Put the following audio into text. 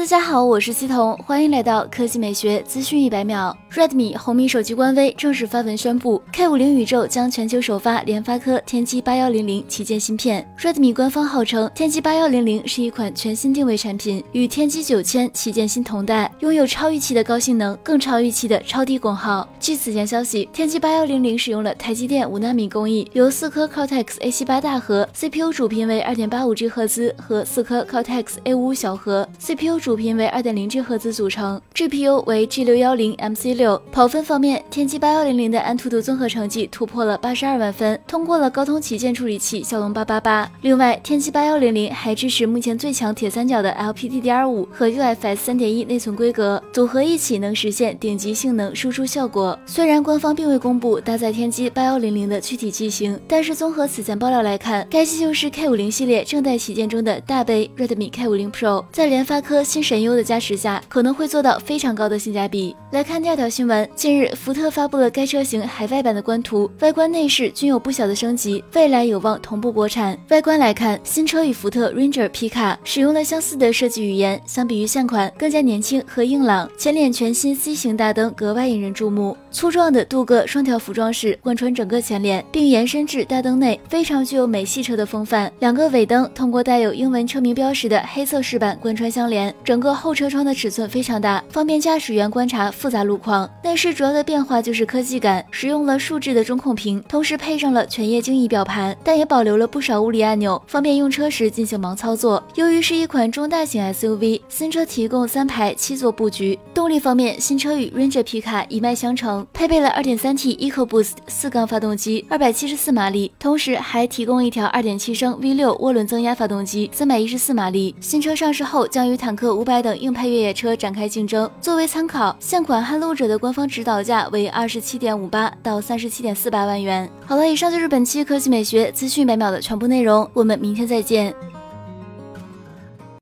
大家好，我是西彤，欢迎来到科技美学资讯一百秒。Redmi 红米手机官微正式发文宣布，K50 宇宙将全球首发联发科天玑八幺零零旗舰芯片。Redmi 官方号称，天玑八幺零零是一款全新定位产品，与天玑九千旗舰芯同代，拥有超预期的高性能，更超预期的超低功耗。据此前消息，天玑八幺零零使用了台积电五纳米工艺，由四颗 Cortex A 七八大核，CPU 主频为二点八五 G 赫兹和四颗 Cortex A 五小核，CPU 主主频为二点零 G 赫兹组成，GPU 为 G 六幺零 MC。六跑分方面，天玑八幺零零的安兔兔综合成绩突破了八十二万分，通过了高通旗舰处理器骁龙八八八。另外，天玑八幺零零还支持目前最强铁三角的 LPDDR5 和 UFS 三点一内存规格，组合一起能实现顶级性能输出效果。虽然官方并未公布搭载天玑八幺零零的具体机型，但是综合此前爆料来看，该机就是 K 五零系列正在旗舰中的大杯 Redmi K 五零 Pro，在联发科新神优的加持下，可能会做到非常高的性价比。来看第二条。新闻：近日，福特发布了该车型海外版的官图，外观内饰均有不小的升级，未来有望同步国产。外观来看，新车与福特 Ranger 皮卡使用了相似的设计语言，相比于现款更加年轻和硬朗。前脸全新 C 型大灯格外引人注目，粗壮的镀铬双条幅装饰贯穿整个前脸，并延伸至大灯内，非常具有美系车的风范。两个尾灯通过带有英文车名标识的黑色饰板贯穿相连，整个后车窗的尺寸非常大，方便驾驶员观察复杂路况。内饰主要的变化就是科技感，使用了竖置的中控屏，同时配上了全液晶仪表盘，但也保留了不少物理按钮，方便用车时进行盲操作。由于是一款中大型 SUV，新车提供三排七座布局。动力方面，新车与 Ranger 皮卡一脉相承，配备了 2.3T EcoBoost 四缸发动机，274马力，同时还提供一条2.7升 V6 涡轮增压发动机，314马力。新车上市后将与坦克五百等硬派越野车展开竞争。作为参考，现款撼路者。的官方指导价为二十七点五八到三十七点四八万元。好了，以上就是本期科技美学资讯每秒的全部内容，我们明天再见。